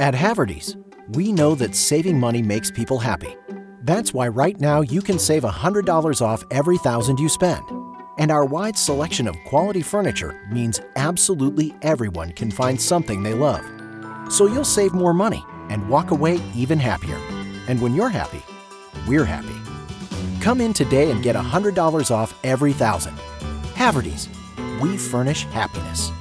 At Haverty's, we know that saving money makes people happy. That's why right now you can save $100 off every thousand you spend. And our wide selection of quality furniture means absolutely everyone can find something they love. So you'll save more money and walk away even happier. And when you're happy, we're happy. Come in today and get $100 off every thousand. Haverty's, we furnish happiness.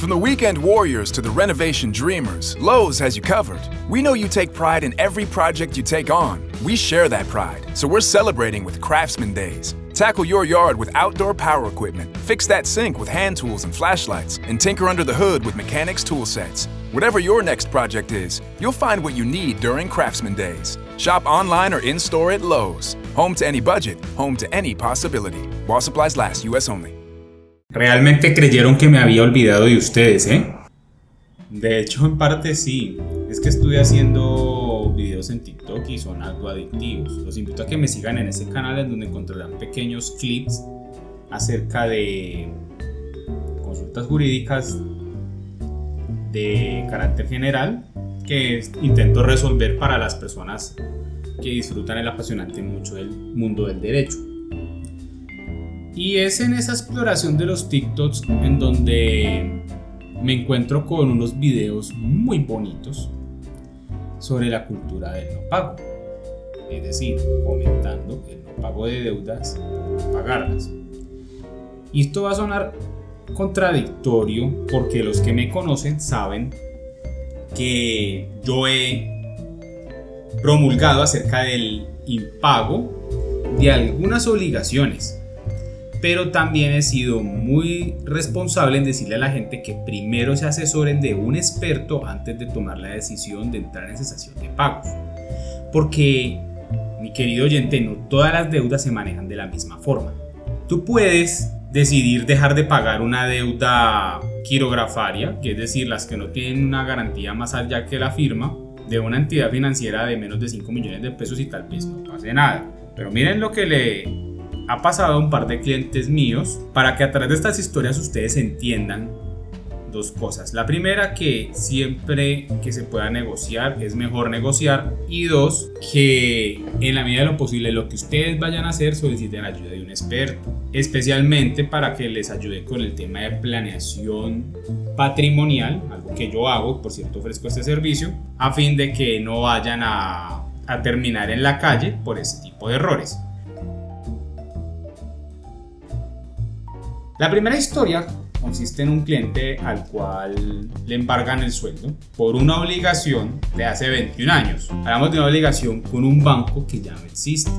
From the weekend warriors to the renovation dreamers, Lowe's has you covered. We know you take pride in every project you take on. We share that pride, so we're celebrating with Craftsman Days. Tackle your yard with outdoor power equipment, fix that sink with hand tools and flashlights, and tinker under the hood with mechanics tool sets. Whatever your next project is, you'll find what you need during Craftsman Days. Shop online or in store at Lowe's. Home to any budget, home to any possibility. While supplies last, U.S. only. Realmente creyeron que me había olvidado de ustedes, ¿eh? De hecho, en parte sí. Es que estuve haciendo videos en TikTok y son algo adictivos. Los invito a que me sigan en ese canal en donde encontrarán pequeños clips acerca de consultas jurídicas de carácter general que intento resolver para las personas que disfrutan el apasionante mucho del mundo del derecho. Y es en esa exploración de los TikToks en donde me encuentro con unos videos muy bonitos sobre la cultura del no pago. Es decir, fomentando el no pago de deudas por pagarlas. Y esto va a sonar contradictorio porque los que me conocen saben que yo he promulgado acerca del impago de algunas obligaciones pero también he sido muy responsable en decirle a la gente que primero se asesoren de un experto antes de tomar la decisión de entrar en cesación de pagos. Porque, mi querido oyente, no todas las deudas se manejan de la misma forma. Tú puedes decidir dejar de pagar una deuda quirografaria, que es decir, las que no tienen una garantía más allá que la firma, de una entidad financiera de menos de 5 millones de pesos y tal vez no pase nada. Pero miren lo que le ha pasado a un par de clientes míos para que a través de estas historias ustedes entiendan dos cosas. La primera, que siempre que se pueda negociar es mejor negociar. Y dos, que en la medida de lo posible lo que ustedes vayan a hacer soliciten ayuda de un experto. Especialmente para que les ayude con el tema de planeación patrimonial, algo que yo hago, por cierto ofrezco este servicio, a fin de que no vayan a terminar en la calle por ese tipo de errores. La primera historia consiste en un cliente al cual le embargan el sueldo por una obligación de hace 21 años. Hablamos de una obligación con un banco que ya no existe.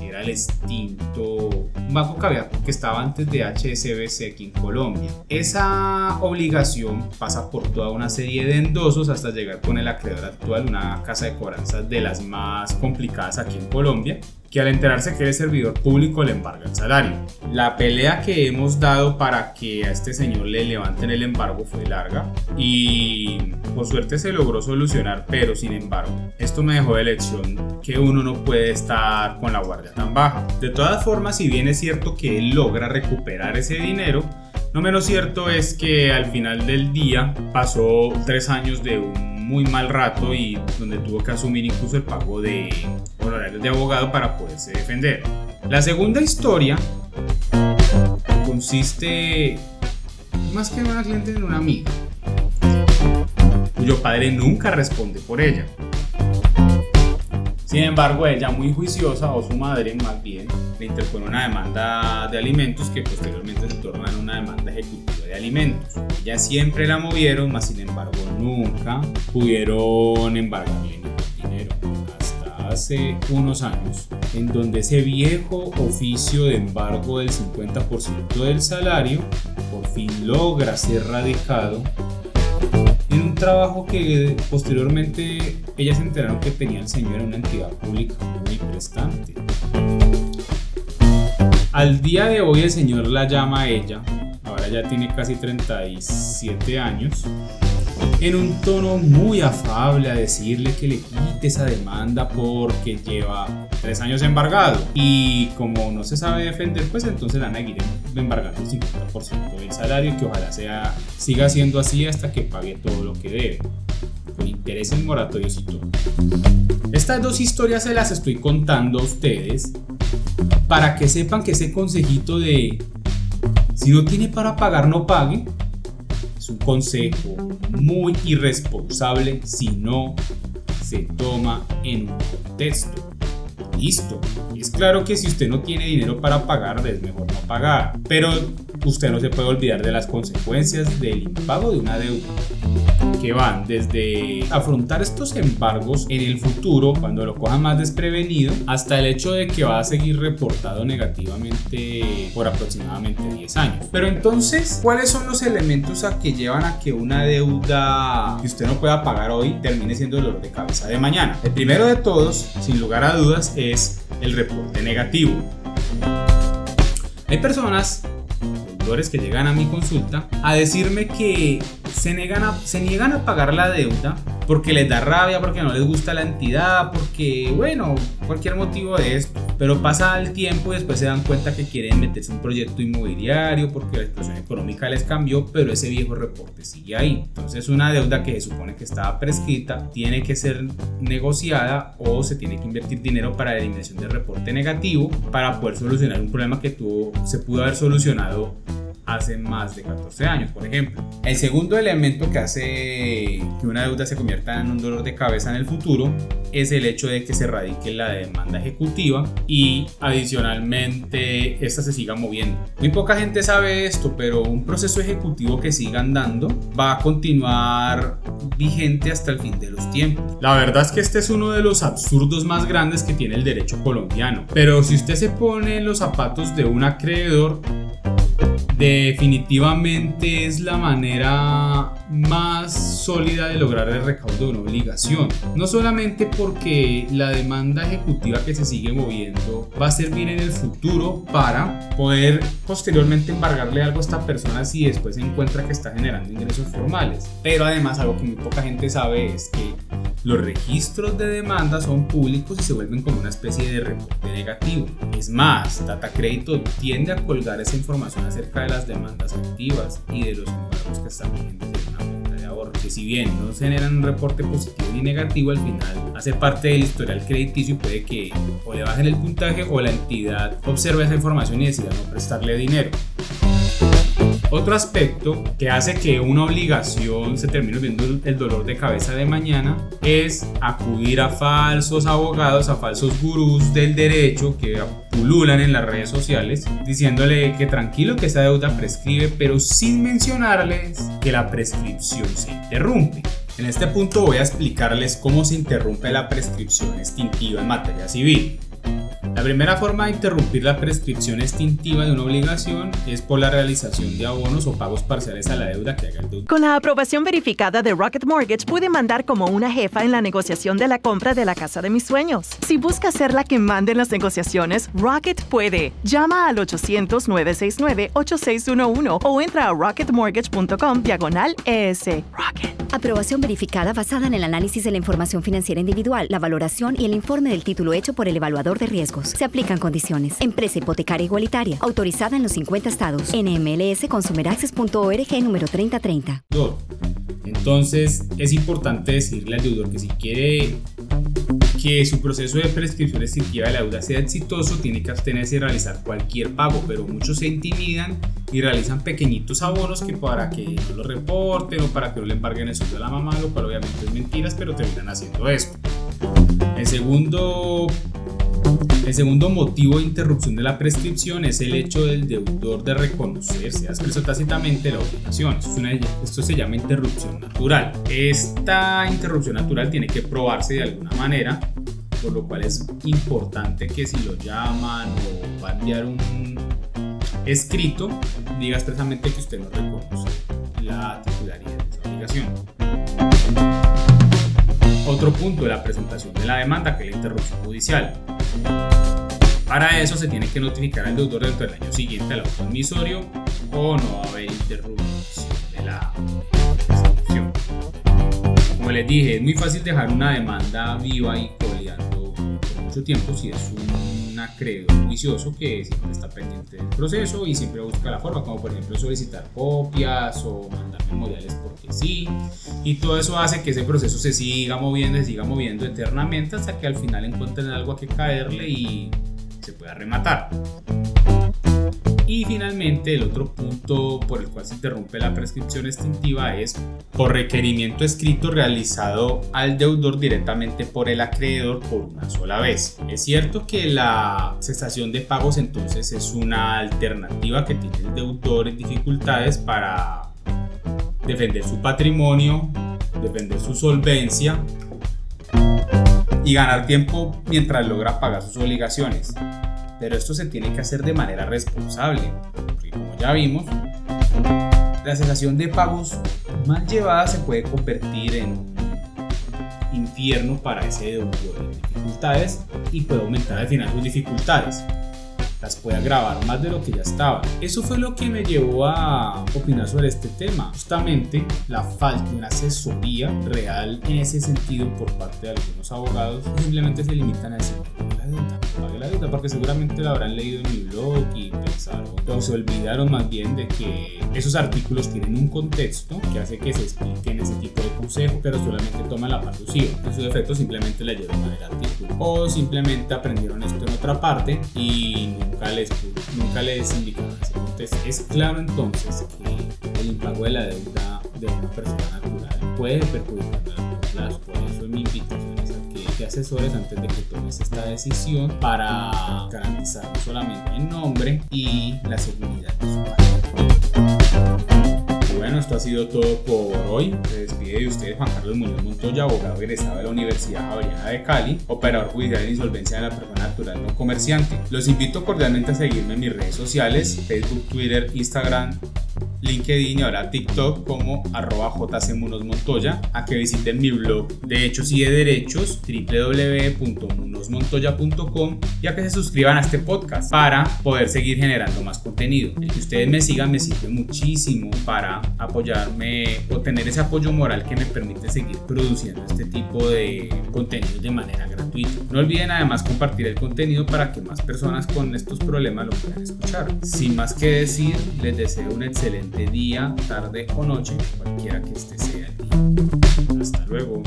Era el extinto banco que, que estaba antes de HSBC aquí en Colombia. Esa obligación pasa por toda una serie de endosos hasta llegar con el acreedor actual, una casa de cobranzas de las más complicadas aquí en Colombia que al enterarse que es servidor público le embarga el salario. La pelea que hemos dado para que a este señor le levanten el embargo fue larga y por suerte se logró solucionar, pero sin embargo, esto me dejó de lección que uno no puede estar con la guardia tan baja. De todas formas, si bien es cierto que él logra recuperar ese dinero, no menos cierto es que al final del día pasó tres años de un muy mal rato y donde tuvo que asumir incluso el pago de honorarios de abogado para poderse defender. La segunda historia consiste más que en una cliente en una amiga, cuyo padre nunca responde por ella. Sin embargo, ella muy juiciosa, o su madre más bien, le interpone una demanda de alimentos que posteriormente se torna en una demanda ejecutiva de alimentos. Ya siempre la movieron, mas sin embargo nunca pudieron embargarle ningún dinero. Hasta hace unos años, en donde ese viejo oficio de embargo del 50% del salario por fin logra ser radicado en un trabajo que posteriormente ellas se enteraron que tenía el señor en una entidad pública muy prestante. Al día de hoy el señor la llama a ella, ahora ya tiene casi 37 años, en un tono muy afable a decirle que le quite esa demanda porque lleva tres años embargado y como no se sabe defender pues entonces la van a seguir embargando el 50% del salario que ojalá sea, siga siendo así hasta que pague todo lo que debe con intereses moratorios y todo. Estas dos historias se las estoy contando a ustedes para que sepan que ese consejito de si no tiene para pagar no pague es un consejo muy irresponsable si no se toma en un contexto. Listo. Es claro que si usted no tiene dinero para pagar, es mejor no pagar. Pero usted no se puede olvidar de las consecuencias del impago de una deuda que van desde afrontar estos embargos en el futuro cuando lo coja más desprevenido hasta el hecho de que va a seguir reportado negativamente por aproximadamente 10 años. Pero entonces, ¿cuáles son los elementos a que llevan a que una deuda que usted no pueda pagar hoy termine siendo dolor de cabeza de mañana? El primero de todos, sin lugar a dudas, es el reporte negativo. Hay personas que llegan a mi consulta a decirme que se, niegan a, se niegan a pagar la deuda porque les da rabia, porque no les gusta la entidad, porque, bueno, cualquier motivo de esto. Pero pasa el tiempo y después se dan cuenta que quieren meterse en un proyecto inmobiliario porque la situación económica les cambió, pero ese viejo reporte sigue ahí. Entonces una deuda que se supone que estaba prescrita tiene que ser negociada o se tiene que invertir dinero para la eliminación del reporte negativo para poder solucionar un problema que tuvo, se pudo haber solucionado hace más de 14 años, por ejemplo. El segundo elemento que hace que una deuda se convierta en un dolor de cabeza en el futuro es el hecho de que se radique la demanda ejecutiva y adicionalmente esta se siga moviendo. Muy poca gente sabe esto, pero un proceso ejecutivo que siga andando va a continuar vigente hasta el fin de los tiempos. La verdad es que este es uno de los absurdos más grandes que tiene el derecho colombiano. Pero si usted se pone en los zapatos de un acreedor, definitivamente es la manera más sólida de lograr el recaudo de una obligación. No solamente porque la demanda ejecutiva que se sigue moviendo va a servir en el futuro para poder posteriormente embargarle algo a esta persona si después se encuentra que está generando ingresos formales. Pero además algo que muy poca gente sabe es que los registros de demanda son públicos y se vuelven como una especie de reporte negativo. Es más, Data Crédito tiende a colgar esa información acerca de las demandas activas y de los embargos que están vigentes en una cuenta de ahorro. Que si bien no generan un reporte positivo ni negativo, al final hace parte del historial crediticio y puede que o le bajen el puntaje o la entidad observe esa información y decida no prestarle dinero. Otro aspecto que hace que una obligación se termine viendo el dolor de cabeza de mañana es acudir a falsos abogados, a falsos gurús del derecho que pululan en las redes sociales diciéndole que tranquilo que esa deuda prescribe, pero sin mencionarles que la prescripción se interrumpe. En este punto voy a explicarles cómo se interrumpe la prescripción extintiva en materia civil. La primera forma de interrumpir la prescripción extintiva de una obligación es por la realización de abonos o pagos parciales a la deuda que haga el deudor. Con la aprobación verificada de Rocket Mortgage pude mandar como una jefa en la negociación de la compra de la casa de mis sueños. Si busca ser la que mande en las negociaciones, Rocket puede. Llama al 800-969-8611 o entra a rocketmortgage.com diagonal ES. Rocket. Aprobación verificada basada en el análisis de la información financiera individual, la valoración y el informe del título hecho por el evaluador de riesgos. Se aplican condiciones. Empresa hipotecaria igualitaria. Autorizada en los 50 estados. NMLS consumeraccess.org número 3030. Entonces es importante decirle al deudor que si quiere que su proceso de prescripción extintiva de la deuda sea exitoso, tiene que abstenerse de realizar cualquier pago, pero muchos se intimidan y realizan pequeñitos abonos que para que no lo reporten o para que no le embarguen el sueldo a la mamá, lo cual obviamente es mentiras, pero terminan haciendo esto. El segundo el segundo motivo de interrupción de la prescripción es el hecho del deudor de reconocerse expreso tácitamente la obligación. Esto, se llama interrupción natural. Esta interrupción natural tiene que probarse de alguna manera, por lo cual es importante que si lo llaman o va a enviar un escrito, diga expresamente que usted no reconoce la titularidad de esa obligación. Otro punto de la presentación de la demanda, que es la interrupción judicial. Para eso se tiene que notificar al deudor dentro del año siguiente al autoemisorio o no va a haber interrupción de la presentación. como les dije, es muy fácil dejar una demanda viva y coleando por mucho tiempo si es un acreedor juicioso que siempre está pendiente del proceso y siempre busca la forma, como por ejemplo solicitar copias o mandar memoriales porque sí. Y todo eso hace que ese proceso se siga moviendo, se siga moviendo eternamente hasta que al final encuentren algo a que caerle y se pueda rematar. Y finalmente el otro punto por el cual se interrumpe la prescripción extintiva es por requerimiento escrito realizado al deudor directamente por el acreedor por una sola vez. Es cierto que la cesación de pagos entonces es una alternativa que tiene el deudor en dificultades para defender su patrimonio, defender su solvencia y ganar tiempo mientras logra pagar sus obligaciones pero esto se tiene que hacer de manera responsable, porque como ya vimos, la cesación de pagos mal llevada se puede convertir en un infierno para ese deudor de dificultades y puede aumentar al final sus dificultades las puede agravar más de lo que ya estaba. Eso fue lo que me llevó a opinar sobre este tema. Justamente la falta de una asesoría real en ese sentido por parte de algunos abogados simplemente se limitan a decir la deuda, pague la deuda, porque seguramente la habrán leído en mi blog y pensaron o se olvidaron más bien de que esos artículos tienen un contexto que hace que se expliquen ese tipo de consejos, pero solamente toman la parte usiva. En su defecto simplemente leyeron el artículo o simplemente aprendieron esto en otra parte y nunca les, nunca les indicaron así. Entonces, es claro entonces que el impago de la deuda de una persona natural puede perjudicar a largo plazo. Por eso mi invitación es a que asesores antes de que tomes esta decisión para garantizar solamente el nombre y la seguridad de su bueno, esto ha sido todo por hoy. Se despide de ustedes Juan Carlos Muñoz Montoya, abogado egresado de la Universidad Javeriana de Cali, operador judicial de insolvencia de la persona natural no comerciante. Los invito cordialmente a seguirme en mis redes sociales, Facebook, Twitter, Instagram, LinkedIn y ahora TikTok como arroba jcmunosmontoya, a que visiten mi blog. De hechos y de derechos www.munosmontoya.com y a que se suscriban a este podcast para poder seguir generando más contenido. El que ustedes me sigan me sirve muchísimo para apoyarme o tener ese apoyo moral que me permite seguir produciendo este tipo de contenido de manera gratuita. No olviden además compartir el contenido para que más personas con estos problemas lo puedan escuchar. Sin más que decir, les deseo un excelente día, tarde o noche, cualquiera que este sea el día. Hasta luego.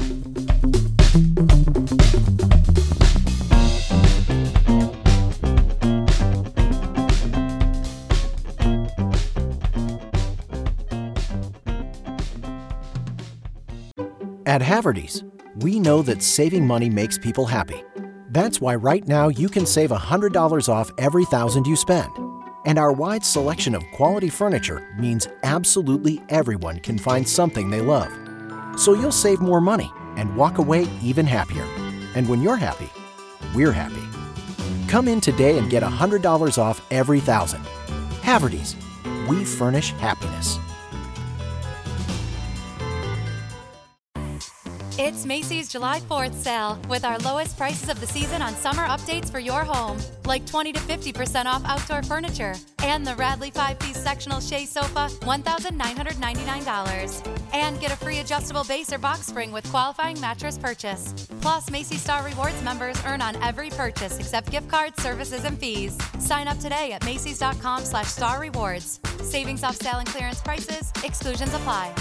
At Haverty's, we know that saving money makes people happy. That's why right now you can save $100 off every thousand you spend. And our wide selection of quality furniture means absolutely everyone can find something they love. So you'll save more money and walk away even happier. And when you're happy, we're happy. Come in today and get $100 off every thousand. Haverty's, we furnish happiness. It's Macy's July 4th sale with our lowest prices of the season on summer updates for your home, like 20 to 50% off outdoor furniture and the Radley 5-piece sectional Shea sofa, $1,999. And get a free adjustable base or box spring with qualifying mattress purchase. Plus, Macy's Star Rewards members earn on every purchase except gift cards, services, and fees. Sign up today at macys.com slash star rewards. Savings off sale and clearance prices. Exclusions apply.